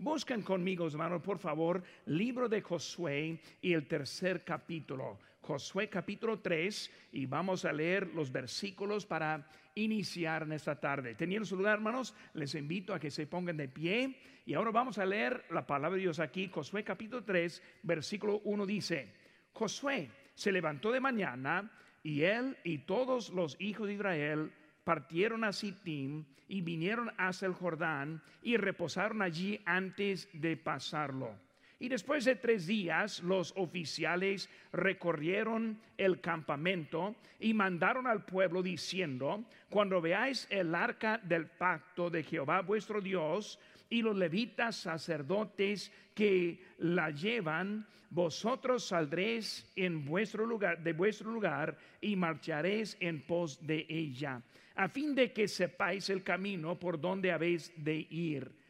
Busquen conmigo, hermanos, por favor, libro de Josué y el tercer capítulo. Josué capítulo 3 y vamos a leer los versículos para iniciar en esta tarde. Teniendo su lugar, hermanos, les invito a que se pongan de pie y ahora vamos a leer la palabra de Dios aquí. Josué capítulo 3, versículo 1 dice, Josué se levantó de mañana y él y todos los hijos de Israel partieron a Sittim y vinieron hacia el Jordán y reposaron allí antes de pasarlo. Y después de tres días los oficiales recorrieron el campamento y mandaron al pueblo diciendo, cuando veáis el arca del pacto de Jehová vuestro Dios y los levitas sacerdotes que la llevan, vosotros saldréis en vuestro lugar, de vuestro lugar y marcharéis en pos de ella, a fin de que sepáis el camino por donde habéis de ir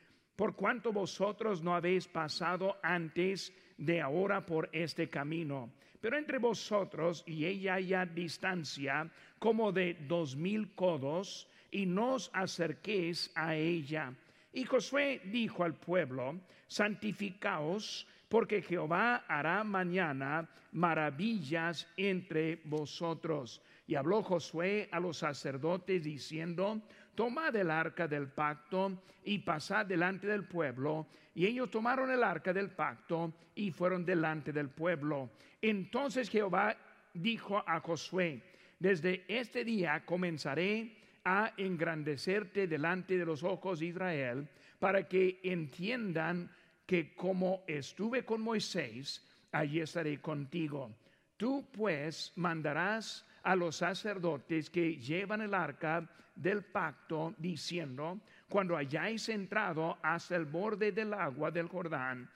por cuanto vosotros no habéis pasado antes de ahora por este camino. Pero entre vosotros y ella haya distancia como de dos mil codos, y no os acerquéis a ella. Y Josué dijo al pueblo, santificaos, porque Jehová hará mañana maravillas entre vosotros. Y habló Josué a los sacerdotes diciendo, tomad el arca del pacto y pasad delante del pueblo. Y ellos tomaron el arca del pacto y fueron delante del pueblo. Entonces Jehová dijo a Josué, desde este día comenzaré a engrandecerte delante de los ojos de Israel, para que entiendan que como estuve con Moisés, allí estaré contigo. Tú pues mandarás a los sacerdotes que llevan el arca del pacto, diciendo, cuando hayáis entrado hasta el borde del agua del Jordán,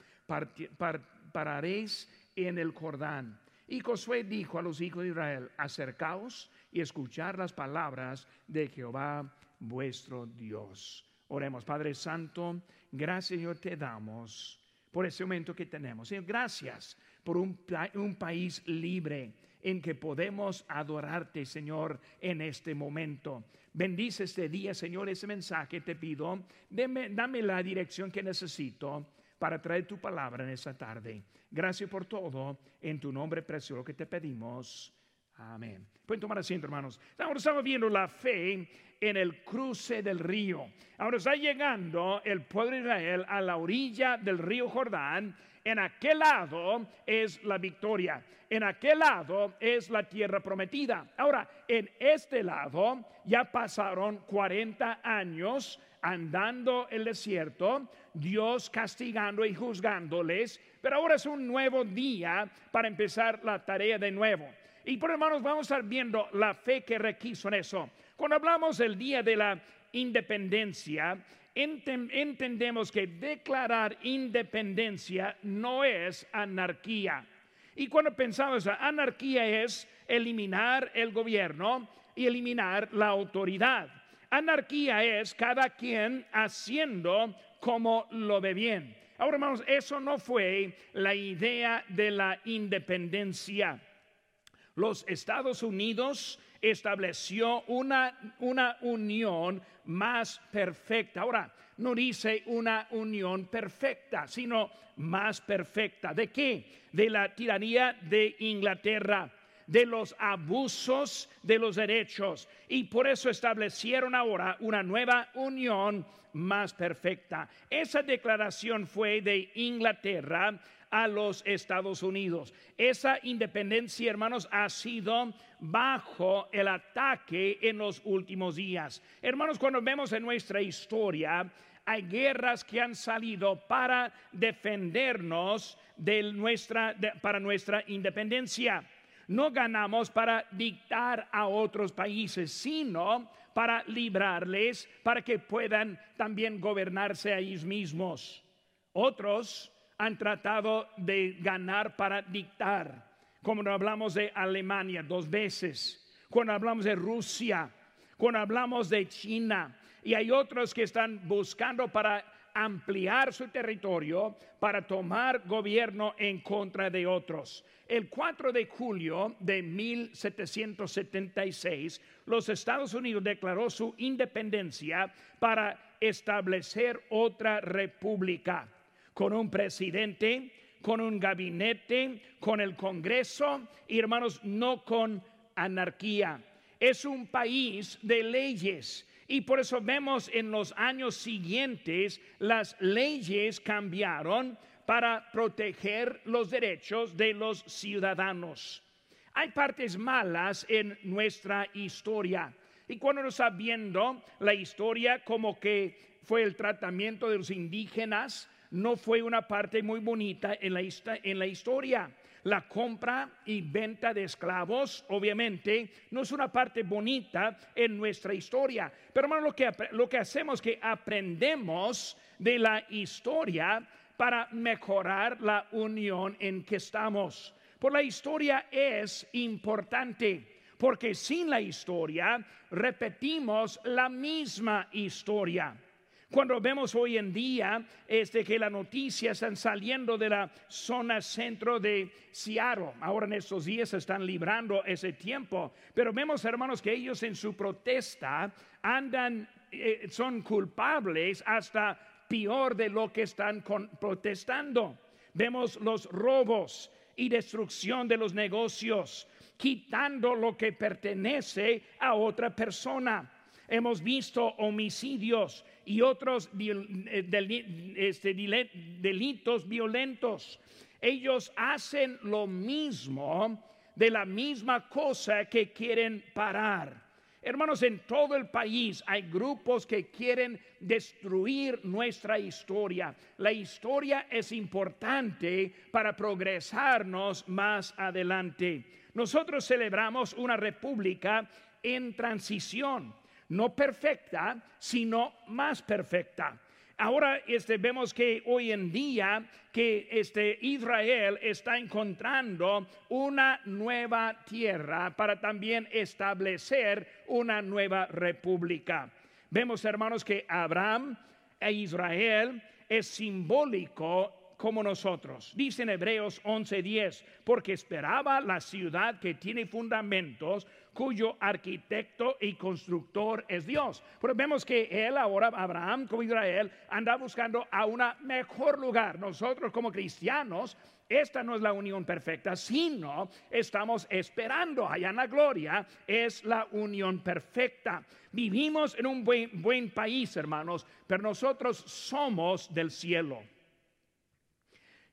pararéis en el Jordán. Y Josué dijo a los hijos de Israel, acercaos y escuchar las palabras de Jehová vuestro Dios. Oremos, Padre Santo, gracias Señor te damos por ese momento que tenemos. Señor, gracias por un, un país libre en que podemos adorarte, Señor, en este momento. Bendice este día, Señor, ese mensaje te pido. dame la dirección que necesito para traer tu palabra en esta tarde. Gracias por todo. En tu nombre precioso que te pedimos. Amén. Pueden tomar asiento, hermanos. Estamos viendo la fe en el cruce del río. Ahora está llegando el pueblo de Israel a la orilla del río Jordán en aquel lado es la victoria, en aquel lado es la tierra prometida. Ahora, en este lado ya pasaron 40 años andando el desierto, Dios castigando y juzgándoles, pero ahora es un nuevo día para empezar la tarea de nuevo. Y por hermanos, vamos a estar viendo la fe que requiso en eso. Cuando hablamos del día de la independencia, entendemos que declarar independencia no es anarquía. Y cuando pensamos anarquía es eliminar el gobierno y eliminar la autoridad. Anarquía es cada quien haciendo como lo ve bien. Ahora, hermanos, eso no fue la idea de la independencia. Los Estados Unidos estableció una, una unión más perfecta. Ahora, no dice una unión perfecta, sino más perfecta. ¿De qué? De la tiranía de Inglaterra de los abusos de los derechos y por eso establecieron ahora una nueva unión más perfecta. Esa declaración fue de Inglaterra a los Estados Unidos. Esa independencia, hermanos, ha sido bajo el ataque en los últimos días. Hermanos, cuando vemos en nuestra historia, hay guerras que han salido para defendernos de nuestra, para nuestra independencia. No ganamos para dictar a otros países, sino para librarles, para que puedan también gobernarse a ellos mismos. Otros han tratado de ganar para dictar. Como hablamos de Alemania dos veces, cuando hablamos de Rusia, cuando hablamos de China, y hay otros que están buscando para ampliar su territorio para tomar gobierno en contra de otros. El 4 de julio de 1776, los Estados Unidos declaró su independencia para establecer otra república. con un presidente, con un gabinete, con el Congreso y hermanos, no con anarquía. Es un país de leyes. Y por eso vemos en los años siguientes las leyes cambiaron para proteger los derechos de los ciudadanos. Hay partes malas en nuestra historia. Y cuando nos está la historia como que fue el tratamiento de los indígenas, no fue una parte muy bonita en en la historia. La compra y venta de esclavos, obviamente, no es una parte bonita en nuestra historia. Pero hermano, lo que, hacemos es que aprendemos de la historia para mejorar la unión en que estamos. Por la historia es importante, porque sin la historia repetimos la misma historia. Cuando vemos hoy en día este, que las noticias están saliendo de la zona centro de Seattle, ahora en estos días están librando ese tiempo, pero vemos hermanos que ellos en su protesta andan, eh, son culpables hasta peor de lo que están protestando. Vemos los robos y destrucción de los negocios, quitando lo que pertenece a otra persona. Hemos visto homicidios y otros eh, este, delitos violentos. Ellos hacen lo mismo de la misma cosa que quieren parar. Hermanos, en todo el país hay grupos que quieren destruir nuestra historia. La historia es importante para progresarnos más adelante. Nosotros celebramos una república en transición no perfecta, sino más perfecta. Ahora este, vemos que hoy en día que este, Israel está encontrando una nueva tierra para también establecer una nueva república. Vemos hermanos que Abraham e Israel es simbólico como nosotros. Dice en Hebreos 11:10, porque esperaba la ciudad que tiene fundamentos cuyo arquitecto y constructor es Dios. Pero vemos que él ahora, Abraham como Israel, anda buscando a un mejor lugar. Nosotros como cristianos, esta no es la unión perfecta, sino estamos esperando allá en la gloria, es la unión perfecta. Vivimos en un buen, buen país, hermanos, pero nosotros somos del cielo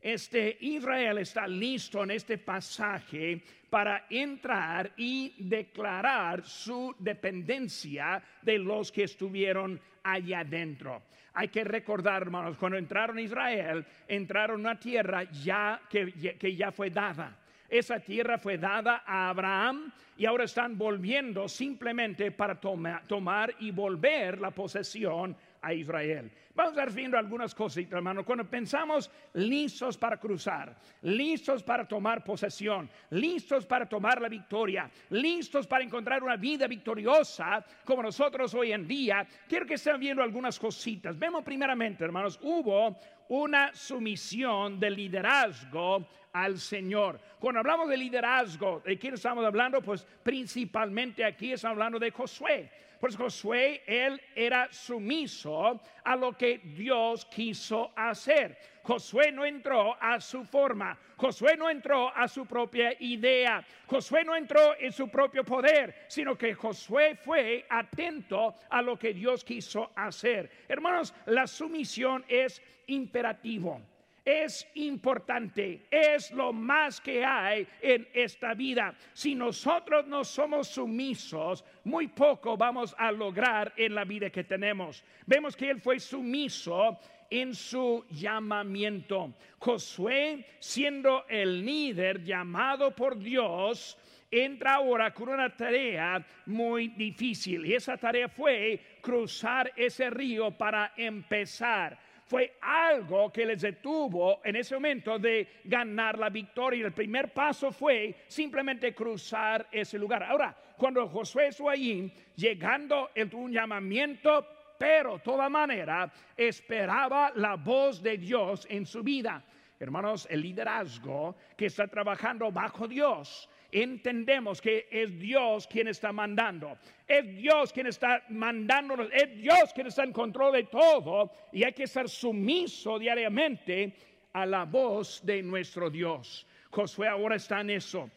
este Israel está listo en este pasaje para entrar y declarar su dependencia de los que estuvieron allá adentro. Hay que recordar, hermanos, cuando entraron a Israel, entraron a una tierra ya que, que ya fue dada. Esa tierra fue dada a Abraham y ahora están volviendo simplemente para tomar y volver la posesión a Israel. Vamos a ver viendo algunas cosas, hermano. Cuando pensamos listos para cruzar, listos para tomar posesión, listos para tomar la victoria, listos para encontrar una vida victoriosa como nosotros hoy en día, quiero que estén viendo algunas cositas. Vemos primeramente, hermanos, hubo una sumisión de liderazgo al Señor. Cuando hablamos de liderazgo, ¿de quién estamos hablando? Pues principalmente aquí estamos hablando de Josué. Pues Josué, él era sumiso a lo que Dios quiso hacer. Josué no entró a su forma, Josué no entró a su propia idea, Josué no entró en su propio poder, sino que Josué fue atento a lo que Dios quiso hacer. Hermanos, la sumisión es imperativo es importante, es lo más que hay en esta vida. Si nosotros no somos sumisos, muy poco vamos a lograr en la vida que tenemos. Vemos que él fue sumiso en su llamamiento. Josué, siendo el líder llamado por Dios, entra ahora con una tarea muy difícil. Y esa tarea fue cruzar ese río para empezar fue algo que les detuvo en ese momento de ganar la victoria. El primer paso fue simplemente cruzar ese lugar. Ahora, cuando Josué estuvo allí, llegando en un llamamiento, pero de toda manera esperaba la voz de Dios en su vida. hermanos, el liderazgo que está trabajando bajo Dios, entendemos que es Dios quien está mandando. Es Dios quien está mandándonos. Es Dios quien está en control de todo. Y hay que estar sumiso diariamente a la voz de nuestro Dios. Josué ahora está en eso.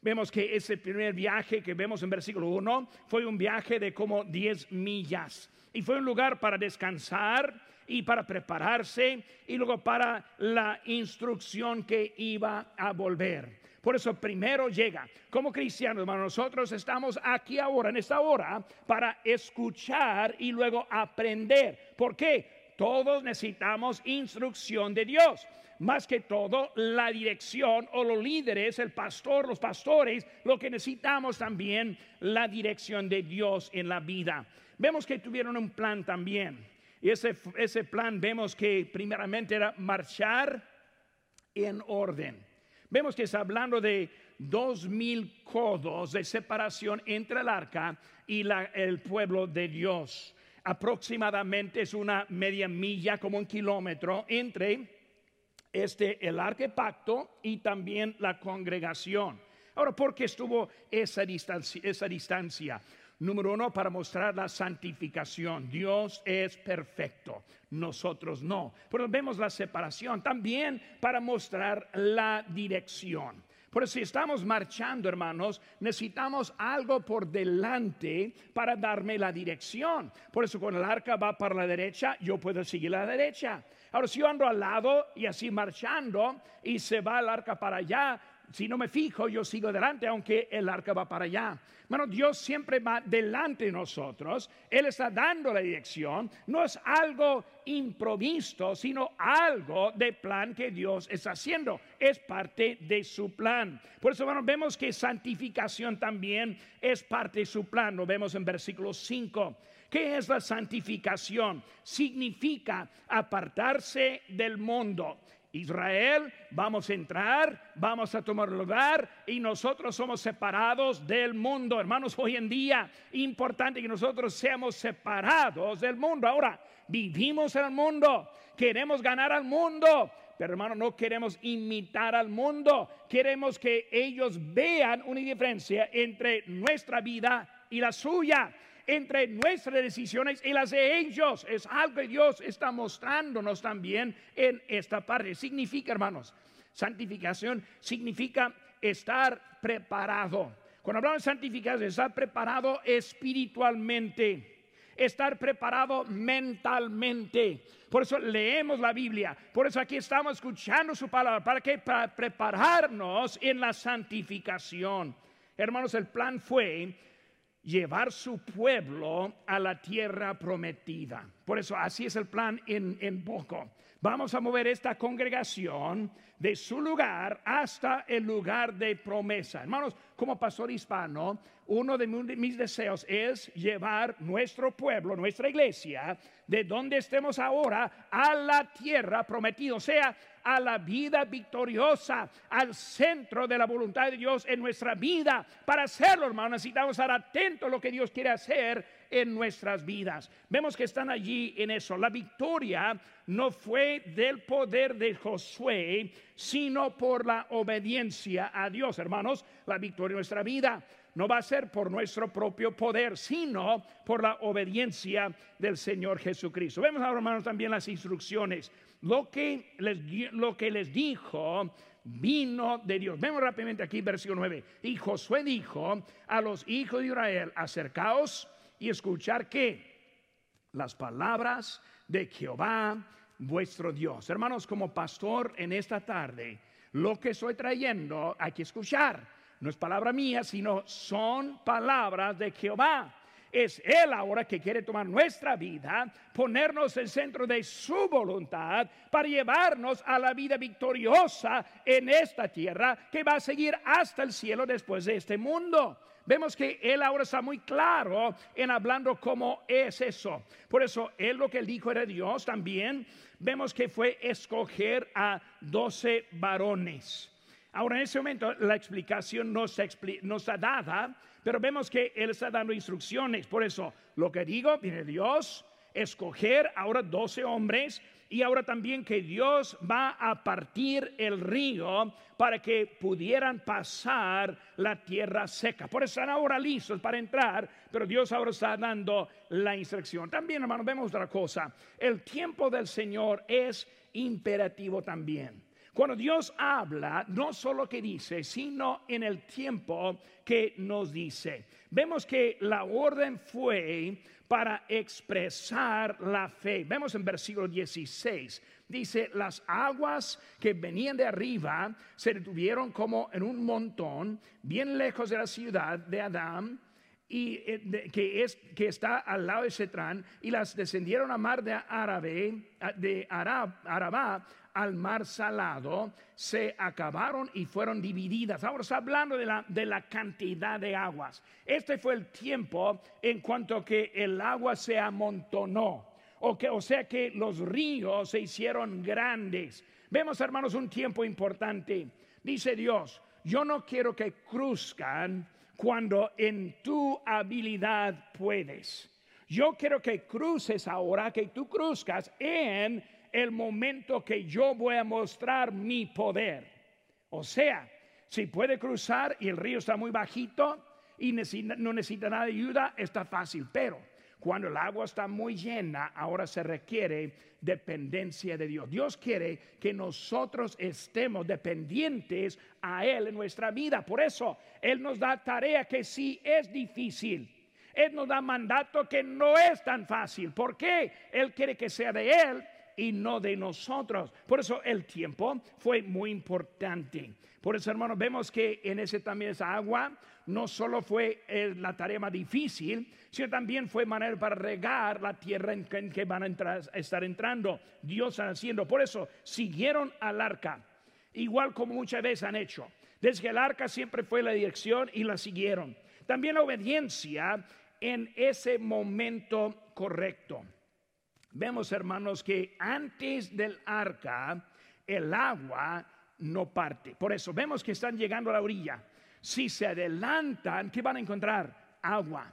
Vemos que ese primer viaje que vemos en versículo 1 fue un viaje de como 10 millas. Y fue un lugar para descansar y para prepararse y luego para la instrucción que iba a volver. Por eso primero llega. Como cristianos, hermanos, nosotros estamos aquí ahora, en esta hora, para escuchar y luego aprender. ¿Por qué? Todos necesitamos instrucción de Dios. Más que todo, la dirección o los líderes, el pastor, los pastores, lo que necesitamos también, la dirección de Dios en la vida. Vemos que tuvieron un plan también. Y ese, ese plan vemos que primeramente era marchar en orden. Vemos que está hablando de dos mil codos de separación entre el arca y el pueblo de Dios. Aproximadamente es una media milla, como un kilómetro, entre este, el arca pacto y también la congregación. Ahora, ¿por qué estuvo esa distancia? Esa distancia? Número uno, para mostrar la santificación. Dios es perfecto, nosotros no. Pero vemos la separación también para mostrar la dirección. Por eso si estamos marchando, hermanos, necesitamos algo por delante para darme la dirección. Por eso cuando el arca va para la derecha, yo puedo seguir la derecha. Ahora, si yo ando al lado y así marchando y se va el arca para allá, si no me fijo, yo sigo adelante, aunque el arca va para allá. Bueno, Dios siempre va delante de nosotros. Él está dando la dirección. No es algo improvisto, sino algo de plan que Dios está haciendo. Es parte de su plan. Por eso, bueno, vemos que santificación también es parte de su plan. Lo vemos en versículo 5. ¿Qué es la santificación? Significa apartarse del mundo. Israel, vamos a entrar, vamos a tomar lugar y nosotros somos separados del mundo. Hermanos, hoy en día, importante que nosotros seamos separados del mundo. Ahora, vivimos en el mundo, queremos ganar al mundo, pero hermano, no queremos imitar al mundo, queremos que ellos vean una diferencia entre nuestra vida y la suya entre nuestras decisiones y las de ellos. Es algo que Dios está mostrándonos también en esta parte. Significa, hermanos, santificación significa estar preparado. Cuando hablamos de santificación, estar preparado espiritualmente estar preparado mentalmente. Por eso leemos la Biblia, por eso aquí estamos escuchando su palabra, para que para prepararnos en la santificación. Hermanos, el plan fue llevar su pueblo a la tierra prometida. Por eso así es el plan en, en. Vamos a mover esta congregación de su lugar hasta el lugar de promesa. Hermanos, como pastor hispano, uno de mis deseos es llevar nuestro pueblo, nuestra iglesia, de donde estemos ahora a la tierra prometida, o sea, a la vida victoriosa, al centro de la voluntad de Dios en nuestra vida. Para hacerlo, hermanos, necesitamos estar atentos a lo que Dios quiere hacer en nuestras vidas. Vemos que están allí en eso. La victoria no fue del poder de Josué, sino por la obediencia a Dios. Hermanos, la victoria en nuestra vida no va a ser por nuestro propio poder, sino por la obediencia del Señor Jesucristo. Vemos ahora, hermanos, también las instrucciones. Lo que les, lo que les dijo vino de Dios. Vemos rápidamente aquí, versículo 9. Y Josué dijo a los hijos de Israel, acercaos y escuchar que las palabras de Jehová vuestro Dios. Hermanos, como pastor en esta tarde, lo que estoy trayendo hay que escuchar. No es palabra mía, sino son palabras de Jehová. Es Él ahora que quiere tomar nuestra vida, ponernos en centro de su voluntad para llevarnos a la vida victoriosa en esta tierra que va a seguir hasta el cielo después de este mundo. Vemos que Él ahora está muy claro en hablando cómo es eso. Por eso Él lo que dijo era Dios también. Vemos que fue escoger a doce varones. Ahora en ese momento la explicación no está, dada, pero vemos que Él está dando instrucciones. Por eso lo que digo, viene Dios, escoger ahora doce hombres y ahora también que Dios va a partir el río para que pudieran pasar la tierra seca. Por eso están ahora listos para entrar, pero Dios ahora está dando la instrucción. También, hermano, vemos otra cosa. El tiempo del Señor es imperativo también. Cuando Dios habla, no solo que dice, sino en el tiempo que nos dice. Vemos que la orden fue para expresar la fe. Vemos en versículo 16, dice, las aguas que venían de arriba se detuvieron como en un montón, bien lejos de la ciudad de Adán y eh, que, es, que está al lado de Cetrán, y las descendieron a mar de Árabe, de Arabá al mar salado, se acabaron y fueron divididas. Ahora hablando de la, de la cantidad de aguas. Este fue el tiempo en cuanto que el agua se amontonó, o, que, o sea que los ríos se hicieron grandes. Vemos, hermanos, un tiempo importante. Dice Dios, yo no quiero que cruzcan cuando en tu habilidad puedes. Yo quiero que cruces ahora, que tú cruzcas en el momento que yo voy a mostrar mi poder. O sea, si puede cruzar y el río está muy bajito y no necesita nada de ayuda, está fácil. Pero cuando el agua está muy llena, ahora se requiere dependencia de Dios. Dios quiere que nosotros estemos dependientes a Él en nuestra vida. Por eso Él nos da tarea que sí es difícil. Él nos da mandato que no es tan fácil. ¿Por qué? Él quiere que sea de Él y no de nosotros. Por eso el tiempo fue muy importante. Por eso, hermanos, vemos que en ese también esa agua no solo fue eh, la tarea más difícil, sino también fue manera para regar la tierra en que, van a, estar entrando. Dios haciendo. Por eso siguieron al arca, igual como muchas veces han hecho. Desde que el arca siempre fue la dirección y la siguieron. También la obediencia en ese momento correcto. Vemos, hermanos, que antes del arca el agua no parte. Por eso vemos que están llegando a la orilla. Si se adelantan, ¿qué van a encontrar? Agua.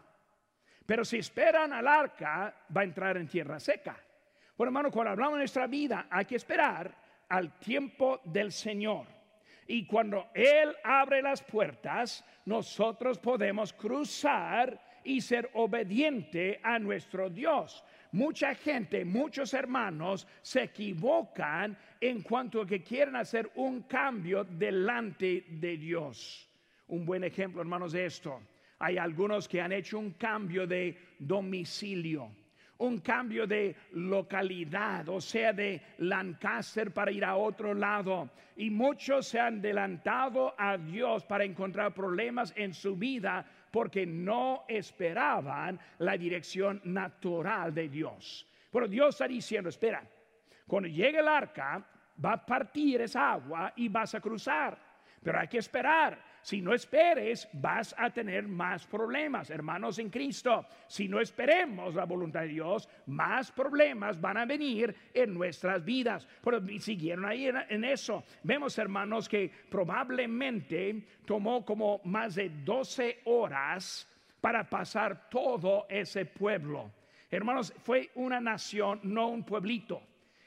Pero si esperan al arca, va a entrar en tierra seca. Bueno, hermano, cuando hablamos de nuestra vida, hay que esperar al tiempo del Señor. Y cuando Él abre las puertas, nosotros podemos cruzar y ser obediente a nuestro Dios. Mucha gente, muchos hermanos se equivocan en cuanto a que quieren hacer un cambio delante de Dios. Un buen ejemplo, hermanos, de esto. Hay algunos que han hecho un cambio de domicilio, un cambio de localidad, o sea, de Lancaster para ir a otro lado. Y muchos se han adelantado a Dios para encontrar problemas en su vida porque no esperaban la dirección natural de Dios. Pero Dios está diciendo, espera, cuando llegue el arca, va a partir esa agua y vas a cruzar. Pero hay que esperar si no esperes, vas a tener más problemas, hermanos en Cristo. Si no esperemos la voluntad de Dios, más problemas van a venir en nuestras vidas. Pero siguieron ahí en, eso. Vemos, hermanos, que probablemente tomó como más de 12 horas para pasar todo ese pueblo. Hermanos, fue una nación, no un pueblito.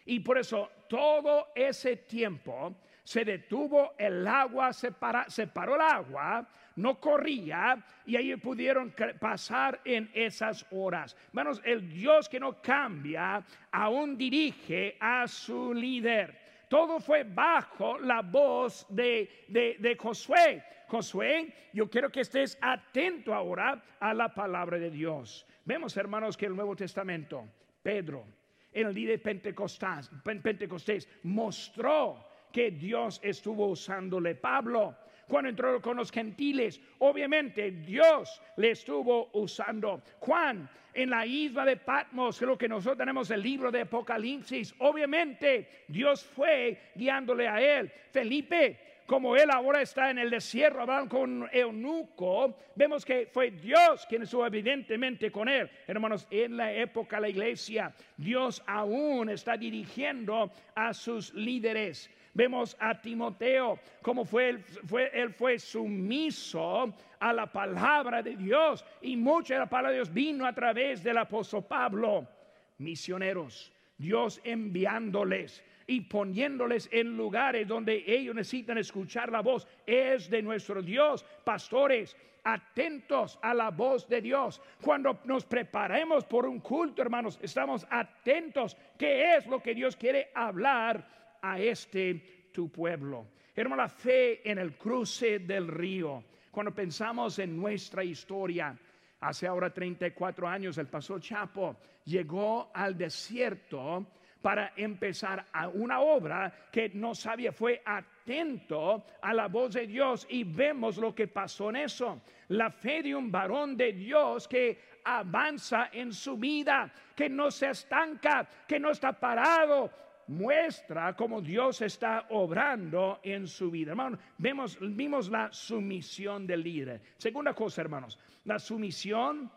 Y por eso todo ese tiempo se detuvo el agua, se, paró el agua, no corría y ahí pudieron pasar en esas horas. Hermanos, el Dios que no cambia aún dirige a su líder. Todo fue bajo la voz de, de, Josué. Josué, yo quiero que estés atento ahora a la palabra de Dios. Vemos, hermanos, que el Nuevo Testamento, Pedro, en el día de Pentecostés, Pentecostés mostró que Dios estuvo usándole. Pablo, cuando entró con los gentiles, obviamente Dios le estuvo usando. Juan, en la isla de Patmos, creo que nosotros tenemos el libro de Apocalipsis, obviamente Dios fue guiándole a él. Felipe, como él ahora está en el desierto hablando con eunuco, vemos que fue Dios quien estuvo evidentemente con él. Hermanos, en la época de la iglesia, Dios aún está dirigiendo a sus líderes. Vemos a Timoteo, como fue, fue, él fue sumiso a la palabra de Dios y mucha de la palabra de Dios vino a través del apóstol Pablo. Misioneros, Dios enviándoles y poniéndoles en lugares donde ellos necesitan escuchar la voz. Es de nuestro Dios, pastores, atentos a la voz de Dios. Cuando nos preparemos por un culto, hermanos, estamos atentos. ¿Qué es lo que Dios quiere hablar a este tu pueblo? Hermano, la fe en el cruce del río. Cuando pensamos en nuestra historia, hace ahora 34 años, el pastor Chapo llegó al desierto para empezar a una obra que no sabía, fue atento a la voz de Dios y vemos lo que pasó en eso. La fe de un varón de Dios que avanza en su vida, que no se estanca, que no está parado, muestra cómo Dios está obrando en su vida. Hermanos, vemos, vimos la sumisión del líder. Segunda cosa, hermanos, la sumisión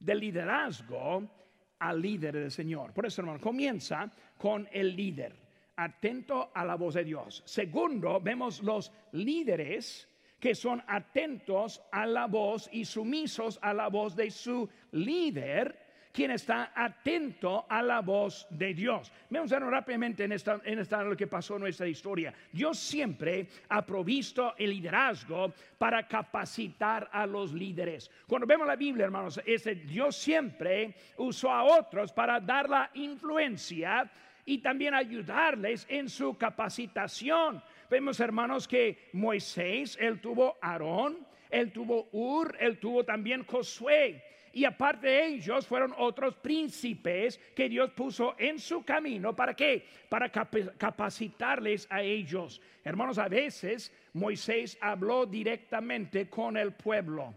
del liderazgo al líder del Señor. Por eso, hermano, comienza con el líder, atento a la voz de Dios. Segundo, vemos los líderes que son atentos a la voz y sumisos a la voz de su líder quien está atento a la voz de Dios. Vamos a ver rápidamente en esta, en esta lo que pasó en nuestra historia. Dios siempre ha provisto el liderazgo para capacitar a los líderes. Cuando vemos la Biblia, hermanos, este, Dios siempre usó a otros para dar la influencia y también ayudarles en su capacitación. Vemos, hermanos, que Moisés, él tuvo Aarón, él tuvo Ur, él tuvo también Josué y aparte de ellos fueron otros príncipes que Dios puso en su camino. ¿Para qué? Para capacitarles a ellos. Hermanos, a veces Moisés habló directamente con el pueblo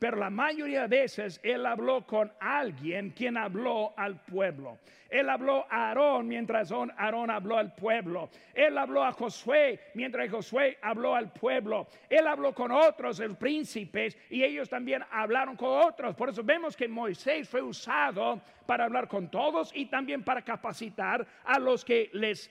pero la mayoría de veces él habló con alguien quien habló al pueblo. Él habló a Aarón mientras Aarón habló al pueblo. Él habló a Josué mientras Josué habló al pueblo. Él habló con otros, los príncipes, y ellos también hablaron con otros. Por eso vemos que Moisés fue usado para hablar con todos y también para capacitar a los que les,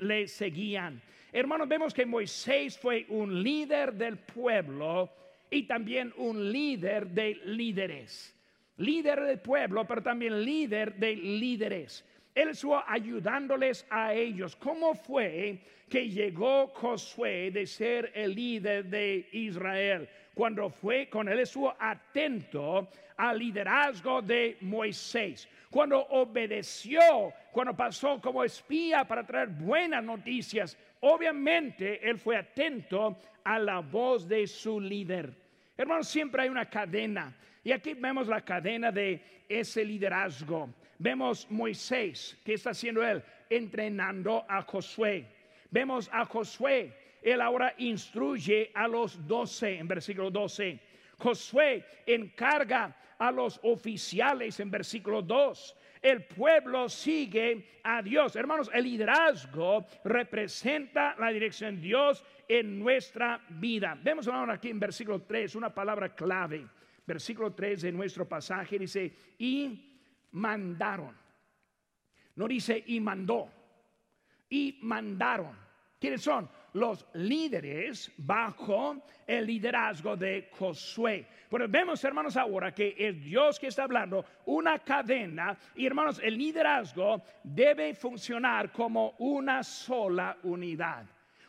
les seguían. Hermanos, vemos que Moisés fue un líder del pueblo y también un líder de líderes. Líder del pueblo, pero también líder de líderes. Él estuvo ayudándoles a ellos. ¿Cómo fue que llegó Josué de ser el líder de Israel? Cuando fue con él estuvo atento al liderazgo de Moisés. Cuando obedeció, cuando pasó como espía para traer buenas noticias, obviamente él fue atento a la voz de su líder. Hermanos, siempre hay una cadena. Y aquí vemos la cadena de ese liderazgo. Vemos Moisés, que está haciendo él? Entrenando a Josué. Vemos a Josué, él ahora instruye a los doce en versículo 12. Josué encarga a los oficiales en versículo 2 el pueblo sigue a Dios. Hermanos, el liderazgo representa la dirección de Dios en nuestra vida. Vemos ahora aquí en versículo 3 una palabra clave. Versículo 3 de nuestro pasaje dice, y mandaron. No dice y mandó, y mandaron. ¿Quiénes son? Los líderes bajo el liderazgo de Josué. Pero vemos, hermanos, ahora que es Dios que está hablando, una cadena, y hermanos, el liderazgo debe funcionar como una sola unidad.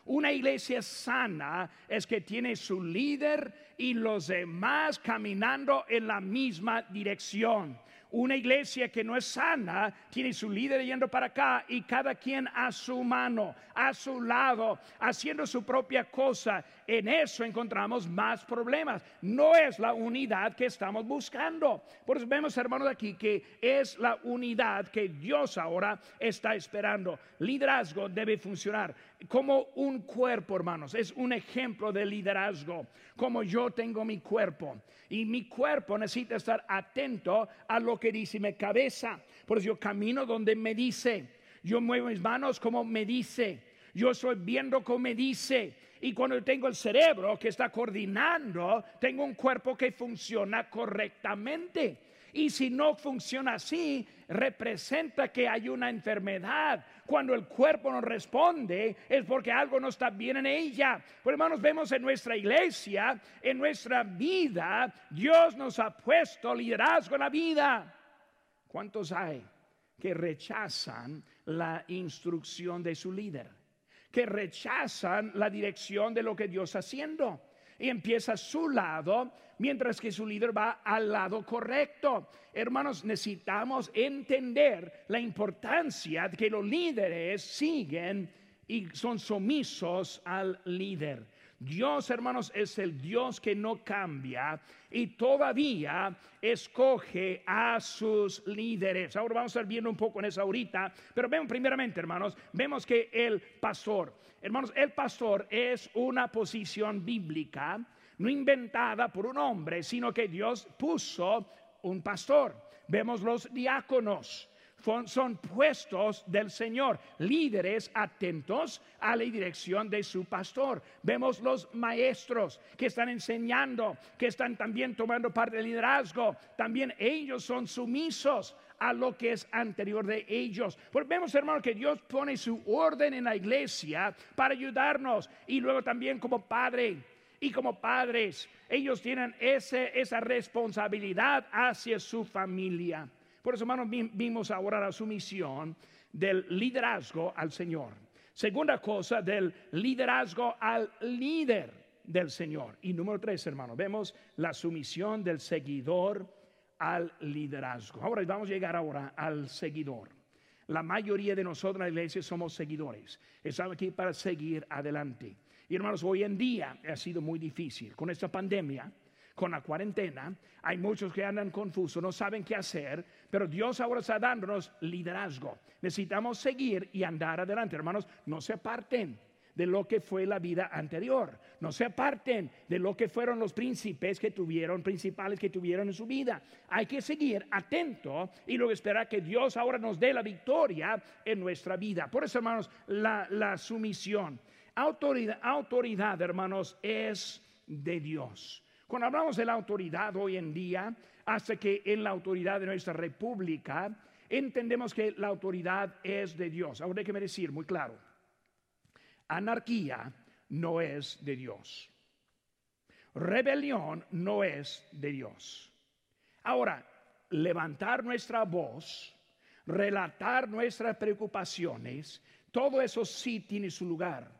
Una iglesia sana es que tiene su líder y los demás caminando en la misma dirección. Una iglesia que no es sana tiene su líder yendo para acá y cada quien a su mano, a su lado, haciendo su propia cosa. En eso encontramos más problemas. No es la unidad que estamos buscando. Por eso vemos, hermanos, aquí que es la unidad que Dios ahora está esperando. Liderazgo debe funcionar como un cuerpo, hermanos. Es un ejemplo de liderazgo. Como yo tengo mi cuerpo. Y mi cuerpo necesita estar atento a lo que dice mi cabeza. Por eso yo camino donde me dice. Yo muevo mis manos como me dice. Yo estoy viendo como me dice. Y cuando tengo el cerebro que está coordinando, tengo un cuerpo que funciona correctamente. Y si no funciona así, representa que hay una enfermedad. Cuando el cuerpo no responde es porque algo no está bien en ella. Por hermanos, vemos en nuestra iglesia, en nuestra vida, Dios nos ha puesto liderazgo en la vida. ¿Cuántos hay que rechazan la instrucción de su líder, que rechazan la dirección de lo que Dios está haciendo y empieza a su lado, mientras que su líder va al lado correcto. Hermanos, necesitamos entender la importancia de que los líderes siguen y son sumisos al líder. Dios, hermanos, es el Dios que no cambia y todavía escoge a sus líderes. Ahora vamos a estar viendo un poco en eso ahorita, pero vemos primeramente, hermanos, vemos que el pastor, hermanos, el pastor es una posición bíblica, no inventada por un hombre, sino que Dios puso un pastor. Vemos los diáconos son puestos del Señor, líderes atentos a la dirección de su pastor. Vemos los maestros que están enseñando, que están también tomando parte del liderazgo. También ellos son sumisos a lo que es anterior de ellos. Porque vemos, hermano, que Dios pone su orden en la iglesia para ayudarnos. Y luego también como padre y como padres, ellos tienen ese, esa responsabilidad hacia su familia. Por eso, hermanos, vimos ahora la sumisión del liderazgo al Señor. Segunda cosa, del liderazgo al líder del Señor. Y número tres, hermanos, vemos la sumisión del seguidor al liderazgo. Ahora vamos a llegar ahora al seguidor. La mayoría de nosotros en la iglesia somos seguidores. Estamos aquí para seguir adelante. Y hermanos, hoy en día ha sido muy difícil con esta pandemia con la cuarentena. Hay muchos que andan confusos, no saben qué hacer, pero Dios ahora está dándonos liderazgo. Necesitamos seguir y andar adelante, hermanos. No se aparten de lo que fue la vida anterior. No se aparten de lo que fueron los príncipes que tuvieron, principales que tuvieron en su vida. Hay que seguir atento y luego esperar que Dios ahora nos dé la victoria en nuestra vida. Por eso, hermanos, la, la sumisión. Autoridad, autoridad, hermanos, es de Dios. Cuando hablamos de la autoridad hoy en día, hasta que en la autoridad de nuestra república, entendemos que la autoridad es de Dios. Ahora déjeme decir muy claro, anarquía no es de Dios. Rebelión no es de Dios. Ahora, levantar nuestra voz, relatar nuestras preocupaciones, todo eso sí tiene su lugar,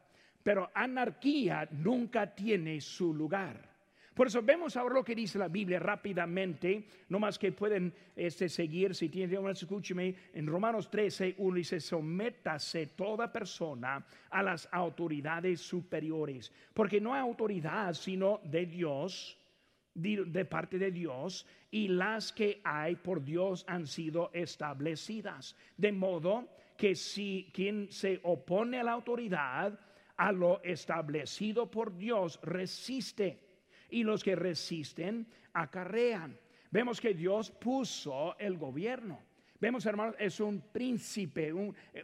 pero anarquía nunca tiene su lugar. Por eso vemos ahora lo que dice la Biblia rápidamente, no más que pueden este, seguir, si tienen, escúcheme, en Romanos 13, uno dice, sométase toda persona a las autoridades superiores, porque no hay autoridad sino de Dios, de parte de Dios, y las que hay por Dios han sido establecidas. De modo que si quien se opone a la autoridad, a lo establecido por Dios, resiste y los que resisten acarrean. Vemos que Dios puso el gobierno. Vemos, hermanos, es un príncipe,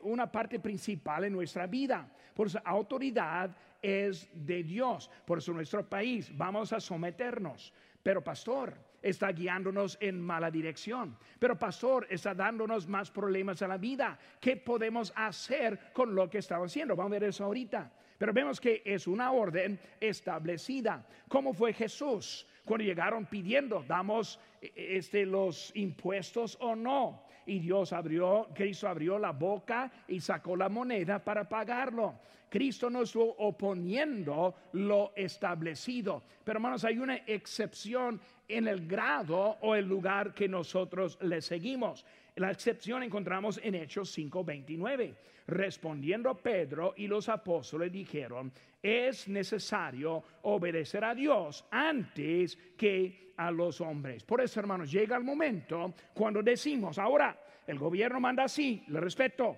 una parte principal en nuestra vida. Por eso, autoridad es de Dios. Por eso, nuestro país, vamos a someternos. Pero, pastor, está guiándonos en mala dirección. Pero, pastor, está dándonos más problemas a la vida. ¿Qué podemos hacer con lo que estamos haciendo? Vamos a ver eso ahorita. Pero vemos que es una orden establecida. ¿Cómo fue Jesús? Cuando llegaron pidiendo, ¿damos e, e, este, los impuestos o no? Y Dios abrió, Cristo abrió la boca y sacó la moneda para pagarlo. Cristo no estuvo oponiendo lo establecido. Pero hermanos, hay una excepción en el grado o el lugar que nosotros le seguimos. La excepción encontramos en Hechos 5:29. Respondiendo Pedro y los apóstoles dijeron, es necesario obedecer a Dios antes que a los hombres. Por eso, hermanos, llega el momento cuando decimos, ahora, el gobierno manda así, le respeto.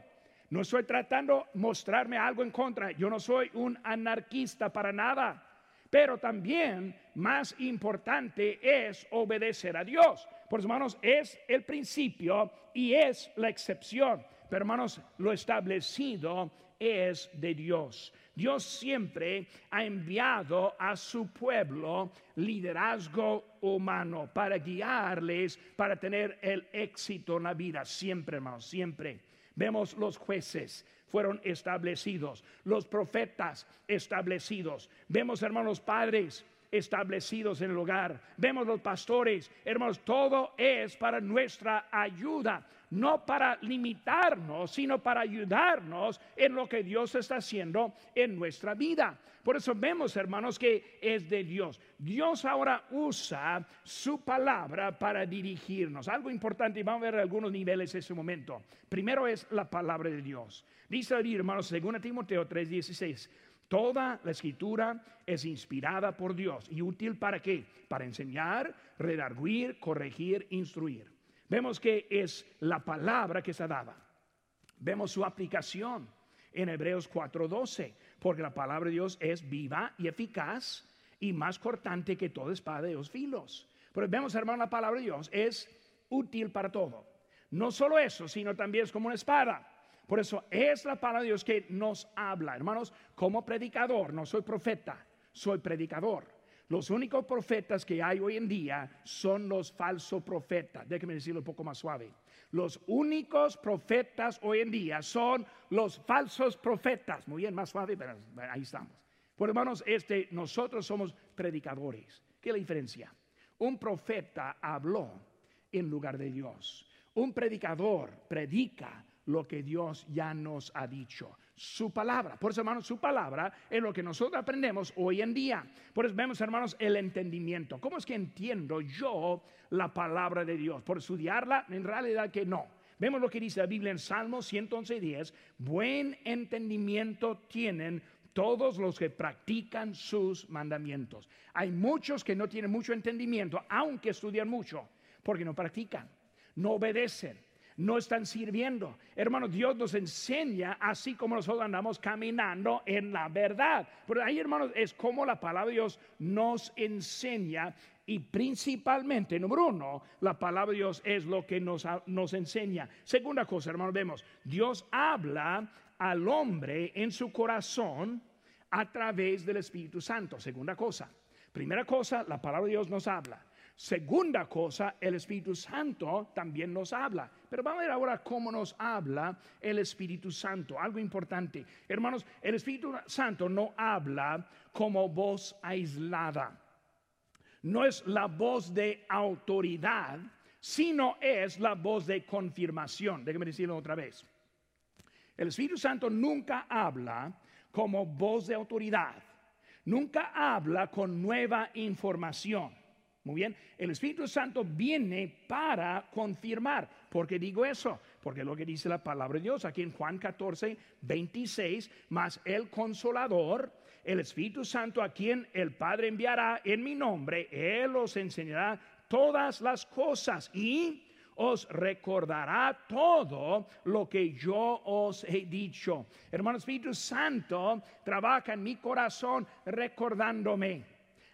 No estoy tratando mostrarme algo en contra. Yo no soy un anarquista para nada. Pero también más importante es obedecer a Dios. Por eso, hermanos, es el principio y es la excepción. Pero hermanos, lo establecido es de Dios. Dios siempre ha enviado a su pueblo liderazgo humano para guiarles, para tener el éxito en la vida. Siempre, hermanos, siempre. Vemos los jueces fueron establecidos, los profetas establecidos. Vemos, hermanos padres, establecidos en el hogar, vemos los pastores, hermanos, todo es para nuestra ayuda, no para limitarnos, sino para ayudarnos en lo que Dios está haciendo en nuestra vida. Por eso vemos, hermanos, que es de Dios. Dios ahora usa su palabra para dirigirnos. Algo importante, y vamos a ver algunos niveles en ese momento. Primero es la palabra de Dios. Dice ahí, hermanos, según Timoteo 3:16. Toda la escritura es inspirada por Dios y útil para qué? Para enseñar, redarguir, corregir, instruir. Vemos que es la palabra que se dada. Vemos su aplicación en Hebreos 4:12 porque la palabra de Dios es viva y eficaz y más cortante que toda espada de dos filos. Pero vemos, hermano, la palabra de Dios es útil para todo. No solo eso, sino también es como una espada. Por eso es la palabra de Dios que nos habla. Hermanos, como predicador, no soy profeta, soy predicador. Los únicos profetas que hay hoy en día son los falsos profetas. Déjeme decirlo un poco más suave. Los únicos profetas hoy en día son los falsos profetas. Muy bien, más suave, pero ahí estamos. Por hermanos, este, nosotros somos predicadores. ¿Qué es la diferencia? Un profeta habló en lugar de Dios. Un predicador predica lo que Dios ya nos ha dicho su palabra. Por eso, hermanos, su palabra es lo que nosotros aprendemos hoy en día. Por eso vemos, hermanos, el entendimiento. ¿Cómo es que entiendo yo la palabra de Dios? ¿Por estudiarla? En realidad que no. Vemos lo que dice la Biblia en Salmo 111.10. Buen entendimiento tienen todos los que practican sus mandamientos. Hay muchos que no tienen mucho entendimiento, aunque estudian mucho, porque no practican, no obedecen no están sirviendo. Hermano, Dios nos enseña así como nosotros andamos caminando en la verdad. Pero ahí, hermanos, es como la palabra de Dios nos enseña y principalmente, número uno, la palabra de Dios es lo que nos, nos enseña. Segunda cosa, hermanos, vemos, Dios habla al hombre en su corazón a través del Espíritu Santo. Segunda cosa. Primera cosa, la palabra de Dios nos habla. Segunda cosa, el Espíritu Santo también nos habla. Pero vamos a ver ahora cómo nos habla el Espíritu Santo. Algo importante. Hermanos, el Espíritu Santo no habla como voz aislada. No es la voz de autoridad, sino es la voz de confirmación. Déjeme decirlo otra vez. El Espíritu Santo nunca habla como voz de autoridad. Nunca habla con nueva información. Muy bien, el Espíritu Santo viene para confirmar. ¿Por qué digo eso? Porque lo que dice la palabra de Dios aquí en Juan 14, 26, más el consolador, el Espíritu Santo a quien el Padre enviará en mi nombre, Él os enseñará todas las cosas y os recordará todo lo que yo os he dicho. Hermano Espíritu Santo trabaja en mi corazón recordándome,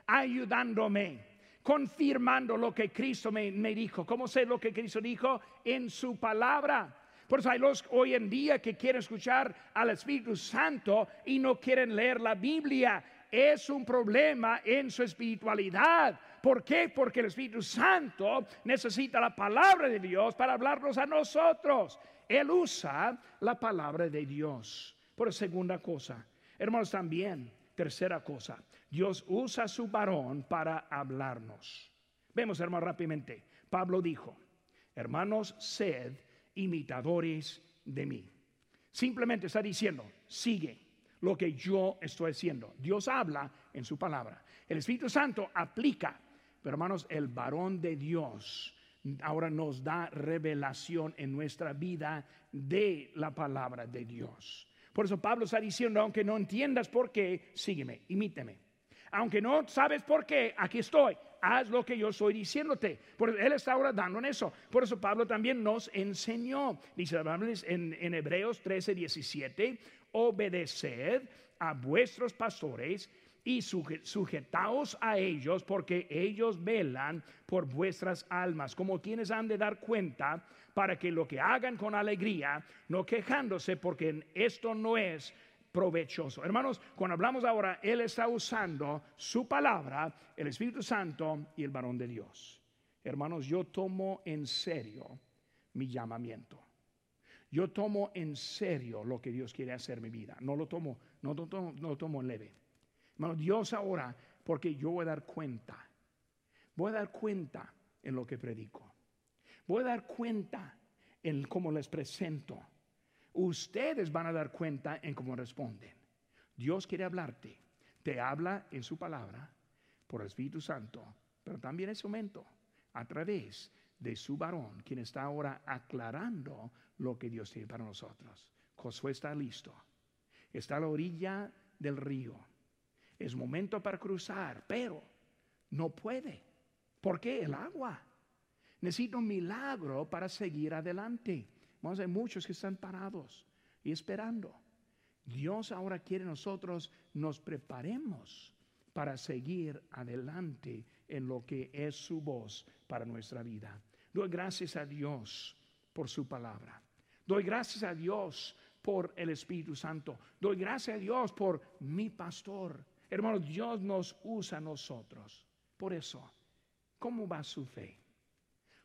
ayudándome confirmando lo que Cristo me, dijo. ¿Cómo sé lo que Cristo dijo? En su palabra. Por eso hay los hoy en día que quieren escuchar al Espíritu Santo y no quieren leer la Biblia. Es un problema en su espiritualidad. ¿Por qué? Porque el Espíritu Santo necesita la palabra de Dios para hablarnos a nosotros. Él usa la palabra de Dios. Por segunda cosa, hermanos, también, tercera cosa, Dios usa su varón para hablarnos. Vemos, hermanos, rápidamente. Pablo dijo, hermanos, sed imitadores de mí. Simplemente está diciendo, sigue lo que yo estoy haciendo. Dios habla en su palabra. El Espíritu Santo aplica. Pero hermanos, el varón de Dios ahora nos da revelación en nuestra vida de la palabra de Dios. Por eso Pablo está diciendo, aunque no entiendas por qué, sígueme, imíteme. Aunque no sabes por qué, aquí estoy. Haz lo que yo estoy diciéndote. Por, él está ahora dando en eso. Por eso Pablo también nos enseñó. Dice en, en Hebreos 13, 17, obedeced a vuestros pastores y sujetaos a ellos porque ellos velan por vuestras almas, como quienes han de dar cuenta para que lo que hagan con alegría, no quejándose porque esto no es provechoso. Hermanos, cuando hablamos ahora, Él está usando su palabra, el Espíritu Santo y el varón de Dios. Hermanos, yo tomo en serio mi llamamiento. Yo tomo en serio lo que Dios quiere hacer en mi vida. No lo tomo, no, no, no lo tomo en leve. Hermano, Dios ahora, porque yo voy a dar cuenta, voy a dar cuenta en lo que predico. Voy a dar cuenta en cómo les presento. Ustedes van a dar cuenta en cómo responden. Dios quiere hablarte. Te habla en su palabra por el Espíritu Santo, pero también en ese momento a través de su varón, quien está ahora aclarando lo que Dios tiene para nosotros. Josué está listo. Está a la orilla del río. Es momento para cruzar, pero no puede. ¿Por qué? El agua. Necesita un milagro para seguir adelante. Vamos ver muchos que están parados y esperando. Dios ahora quiere nosotros nos preparemos para seguir adelante en lo que es su voz para nuestra vida. Doy gracias a Dios por su palabra. Doy gracias a Dios por el Espíritu Santo. Doy gracias a Dios por mi pastor. Hermanos, Dios nos usa a nosotros. Por eso, ¿cómo va su fe?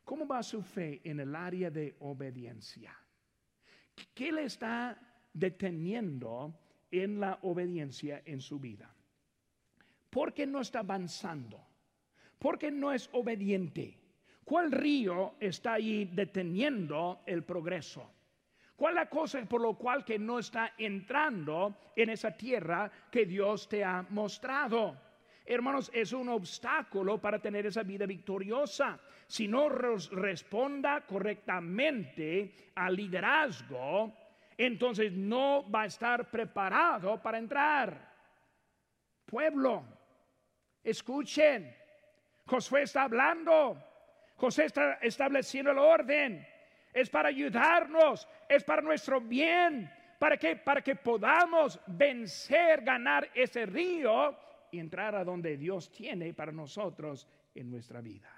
¿Cómo va su fe en el área de obediencia? ¿Qué le está deteniendo en la obediencia en su vida? ¿Por qué no está avanzando? ¿Por qué no es obediente? ¿Cuál río está ahí deteniendo el progreso? ¿Cuál la cosa por lo cual que no está entrando en esa tierra que Dios te ha mostrado? Hermanos, es un obstáculo para tener esa vida victoriosa. Si no responda correctamente al liderazgo, entonces no va a estar preparado para entrar. Pueblo, escuchen, Josué está hablando, José está estableciendo el orden es para ayudarnos, es para nuestro bien. ¿Para que Para que podamos vencer, ganar ese río y entrar a donde Dios tiene para nosotros en nuestra vida.